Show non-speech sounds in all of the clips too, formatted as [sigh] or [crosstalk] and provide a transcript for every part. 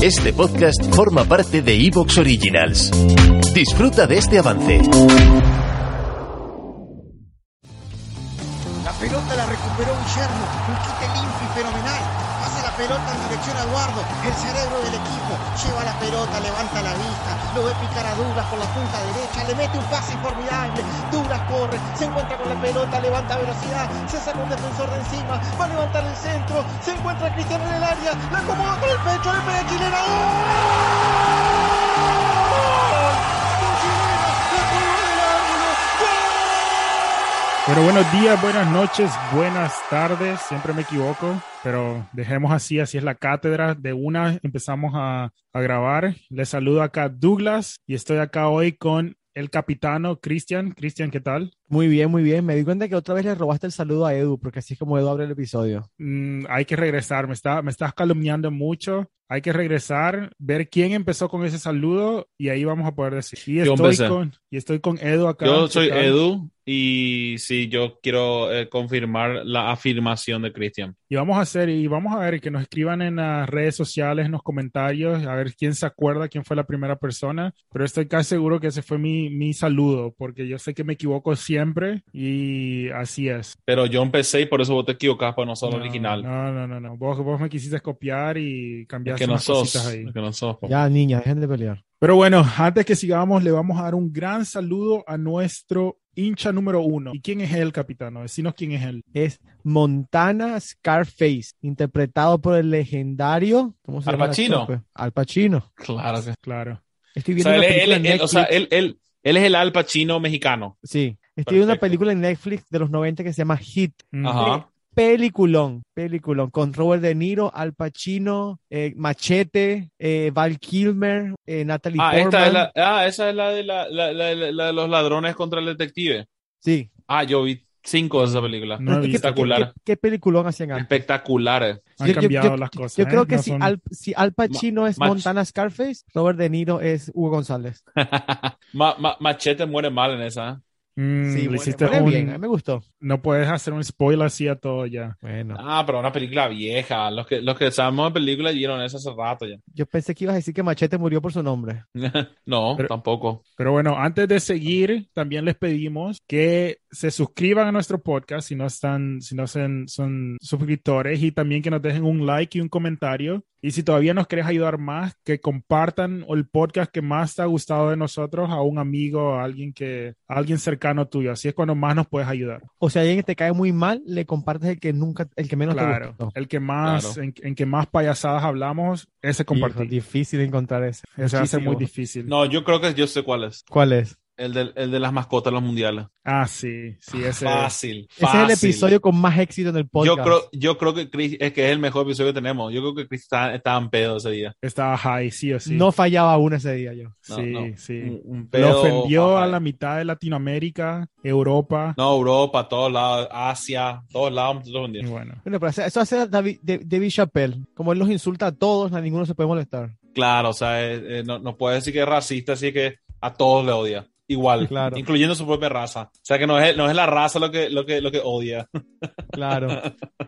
Este podcast forma parte de Evox Originals. Disfruta de este avance. La pelota la recuperó Guillermo, un quite limpio y fenomenal. Pelota en dirección a Eduardo, el cerebro del equipo. Lleva la pelota, levanta la vista, lo ve picar a Douglas por la punta derecha, le mete un pase formidable. Douglas corre, se encuentra con la pelota, levanta velocidad, se saca un defensor de encima, va a levantar el centro, se encuentra Cristiano en el área, la acomoda con el pecho, le pega. Bueno, buenos días, buenas noches, buenas tardes. Siempre me equivoco, pero dejemos así, así es la cátedra. De una empezamos a, a grabar. Les saludo acá Douglas y estoy acá hoy con el capitano Cristian. Cristian, ¿qué tal? Muy bien, muy bien. Me di cuenta que otra vez le robaste el saludo a Edu, porque así es como Edu abre el episodio. Mm, hay que regresar, me, está, me estás calumniando mucho. Hay que regresar, ver quién empezó con ese saludo y ahí vamos a poder decir. Y Yo estoy, empecé. con, y estoy con Edu acá. Yo ¿Qué soy tal? Edu y sí, yo quiero eh, confirmar la afirmación de Cristian. Y vamos a hacer, y vamos a ver que nos escriban en las redes sociales, en los comentarios, a ver quién se acuerda, quién fue la primera persona. Pero estoy casi seguro que ese fue mi, mi saludo, porque yo sé que me equivoco siempre y así es. Pero yo empecé y por eso vos te equivocás, pues no el No, original. No, no, no, no. Vos, vos me quisiste copiar y es cambiaste que no sos. cositas ahí. Es que no sos. po. Ya, niña, dejen de pelear. Pero bueno, antes que sigamos, le vamos a dar un gran saludo a nuestro hincha número uno. ¿Y quién es él, capitano? Decinos quién es él. Es Montana Scarface, interpretado por el legendario. ¿Cómo se Al Pacino. pues? Al Pacino. Claro. Claro. Estoy O viendo sea, una él, película él- él- o sea, él- él es el Al Pacino mexicano. Sí, estoy viendo una película en Netflix de los 90 que se llama Hit. Ajá. Peliculón, peliculón, con Robert De Niro, Al Pacino, eh, Machete, eh, Val Kilmer, eh, Natalie Ah, Portman. esta es la, ah, esa es la de, la, la- la- la- la de los ladrones contra el detective. Sí. Ah, yo vi cinco de esa película. No he ¿Qué- qué- visto. Espectacular. ¿Qué, qué peliculón hacían antes? Espectaculares. Han Yo- cambiado yo- las cosas. Yo ¿eh? creo que No si, son- Al, si Al Pacino es Mach- Montana Scarface, Robert De Niro es Hugo González. [laughs] Ma- ma- machete muere mal en esa. Mm, Sí, muere- hiciste un- bien, me gustó. No puedes hacer un spoiler así a todo ya. Bueno, Ah, pero una película vieja. Los que, los que sabemos de películas vieron esa hace rato ya. yo pensé que ibas a decir que Machete murió por su nombre. [laughs] no, Pero- tampoco. Pero bueno, antes de seguir, también les pedimos que se suscriban a nuestro podcast si no están, si no son, son suscriptores y también que nos dejen un like y un comentario. Y si todavía nos quieres ayudar más, que compartan el podcast que más te ha gustado de nosotros a un amigo, a alguien que, a alguien cercano tuyo. Así es cuando más nos puedes ayudar. O sea, alguien que te cae muy mal, le compartes el que nunca, el que menos Claro. te gustó. El que más, Claro. en, en que más payasadas hablamos, ese compartir. difícil encontrar ese. Ese va a ser muy difícil. No, yo creo que yo sé cuál es. ¿Cuál es? El de, el de las mascotas de los mundiales. Ah, sí, sí, ese. Fácil. Ese es el fácil. episodio con más éxito en el podcast. Yo creo, yo creo que Chris, es que es el mejor episodio que tenemos. Yo creo que Chris estaba, estaba en pedo ese día. Estaba high, sí o sí. No fallaba uno ese día yo. No, sí, no. sí. Un, un Lo pedo, ofendió ajá. a la mitad de Latinoamérica, Europa. No, Europa, todos lados, Asia, todos lados, Y ofendimos. bueno, Bueno, pero eso hace David, David Chappelle. Como él los insulta a todos, a ninguno se puede molestar. Claro, o sea, eh, eh, no, no puede decir que es racista, así que a todos le odia. Igual, Claro. incluyendo su propia raza. O sea que no es, no es la raza lo que, lo que, lo que odia. Claro. [laughs]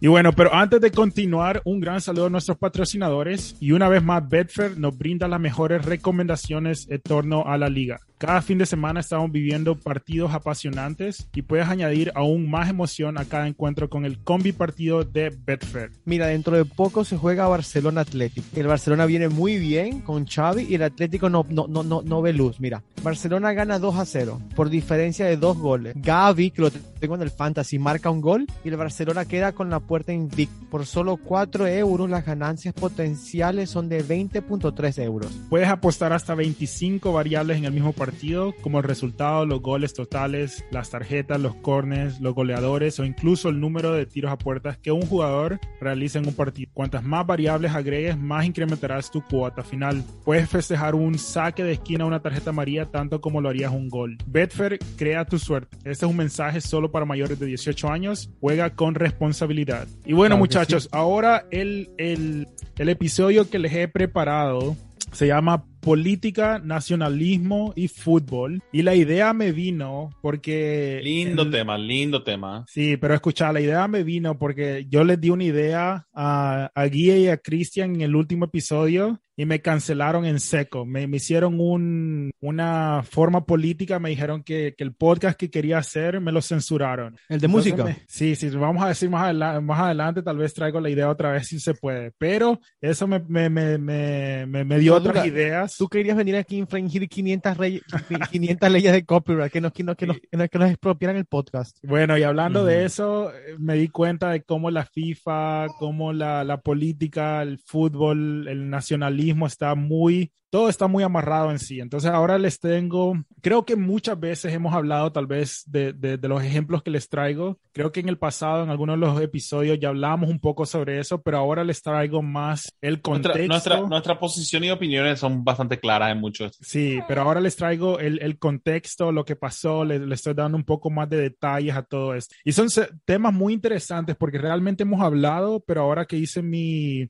Y bueno, pero antes de continuar, un gran saludo a nuestros patrocinadores. Y una vez más, Betfair nos brinda las mejores recomendaciones en torno a la liga. Cada fin de semana estamos viviendo partidos apasionantes y puedes añadir aún más emoción a cada encuentro con el combi partido de Betfair. Mira, dentro de poco se juega Barcelona Atlético. El Barcelona viene muy bien con Xavi y el Atlético no, no, no, no, no ve luz. Mira, Barcelona gana 2 a 0 por diferencia de dos goles. Gavi, que lo tengo en el Fantasy, marca un gol y el Barcelona queda con la puerta invicta. Por solo 4 euros las ganancias potenciales son de 20.3 euros. Puedes apostar hasta 25 variables en el mismo partido, como el resultado, los goles totales, las tarjetas, los corners, los goleadores o incluso el número de tiros a puertas que un jugador realiza en un partido. Cuantas más variables agregues, más incrementarás tu cuota final. Puedes festejar un saque de esquina una tarjeta amarilla tanto como lo harías un gol. Betfair crea tu suerte. Este es un mensaje solo para mayores de 18 años. Juega con responsabilidad. Y bueno, Claro muchachos, sí. ahora el, el, el episodio que les he preparado se llama política, nacionalismo y fútbol. Y la idea me vino porque... Lindo el- tema, lindo tema. Sí, pero escucha, la idea me vino porque yo les di una idea a, a Guía y a Cristian en el último episodio y me cancelaron en seco. Me, me hicieron un, una forma política, me dijeron que, que el podcast que quería hacer me lo censuraron. El de Entonces música. me- sí, sí, vamos a decir más, adela- más adelante, tal vez traigo la idea otra vez si se puede, pero eso me, me, me, me, me- me dio otras ideas. Tú querías venir aquí a infringir 500, rey- [laughs] 500 leyes de copyright que nos, que nos, que nos, que nos, que nos expropiaran el podcast. Bueno, y hablando de eso, me di cuenta de cómo la FIFA, cómo la, la política, el fútbol, el nacionalismo está muy, todo está muy amarrado en sí. Entonces ahora les tengo, creo que muchas veces hemos hablado tal vez de, de- de los ejemplos que les traigo. Creo que en el pasado, en algunos de los episodios, ya hablamos un poco sobre eso, pero ahora les traigo más el Nuestra, contexto. nuestra, nuestra posición y opiniones son bastante claras en muchos. Sí, pero ahora les traigo el, el contexto, lo que pasó, le, le estoy dando un poco más de detalles a todo esto. Y son temas muy interesantes porque realmente hemos hablado, pero ahora que hice mi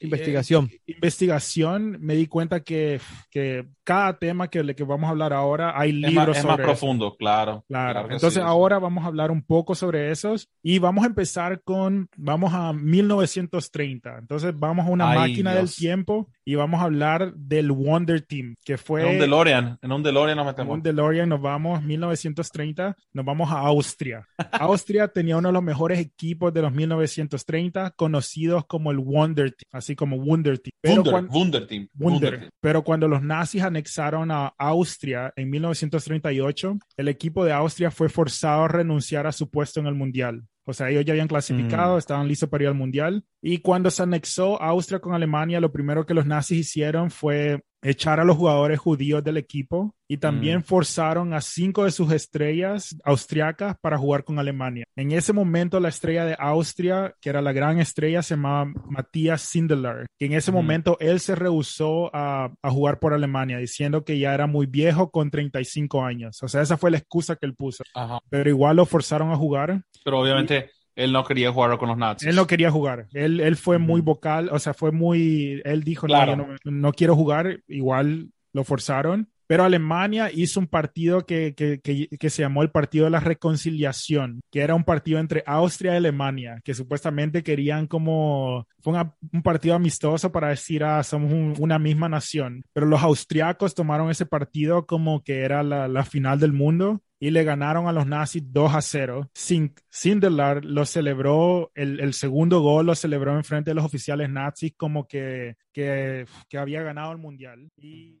Investigación. eh, investigación, me di cuenta que, que cada tema que, le- que vamos a hablar ahora, hay Es libros más, es más sobre eso. profundo, claro. Claro, que entonces sí. ahora vamos a hablar un poco sobre esos y vamos a empezar con, vamos a 1930. Entonces vamos a una Ay, máquina del tiempo y vamos a hablar del Wonder Team, que fue... En un DeLorean, en un DeLorean nos en metemos. un DeLorean nos vamos 1930, nos vamos a Austria. [laughs] Austria tenía uno de los mejores equipos de los 1930, conocidos como el Wonder Team, así como Wonder Team. Pero Wunder, cuan- Wunder Team. Wunder. Wunder Team. Pero cuando los nazis anexaron a Austria en 1938, el equipo de Austria fue forzado a renunciar a su puesto en el Mundial. O sea, ellos ya habían clasificado, Mm. estaban listos para ir al Mundial. Y cuando se anexó Austria con Alemania, lo primero que los nazis hicieron fue echar a los jugadores judíos del equipo y también Mm. forzaron a cinco de sus estrellas austriacas para jugar con Alemania. En ese momento, la estrella de Austria, que era la gran estrella, se llamaba Matthias Sindelar, que en ese Ujú. momento él se rehusó a, a jugar por Alemania, diciendo que ya era muy viejo con 35 años. O sea, esa fue la excusa que él puso. Ajá. Pero igual lo forzaron a jugar. Pero obviamente él no quería jugar con los nazis. Él no quería jugar. Él, él fue muy vocal, o sea, fue muy. Él dijo, Claro. no, no, no quiero jugar. Igual lo forzaron. Pero Alemania hizo un partido que, que, que, que se llamó el Partido de la Reconciliación, que era un partido entre Austria y Alemania, que supuestamente querían como. Fue una- un partido amistoso para decir, ah, somos un- una misma nación. Pero los austriacos tomaron ese partido como que era la, la final del mundo y le ganaron a los nazis 2 a 0. Sin, Sindelar lo celebró, el, el segundo gol lo celebró en frente de los oficiales nazis como que, que, que había ganado el mundial. Y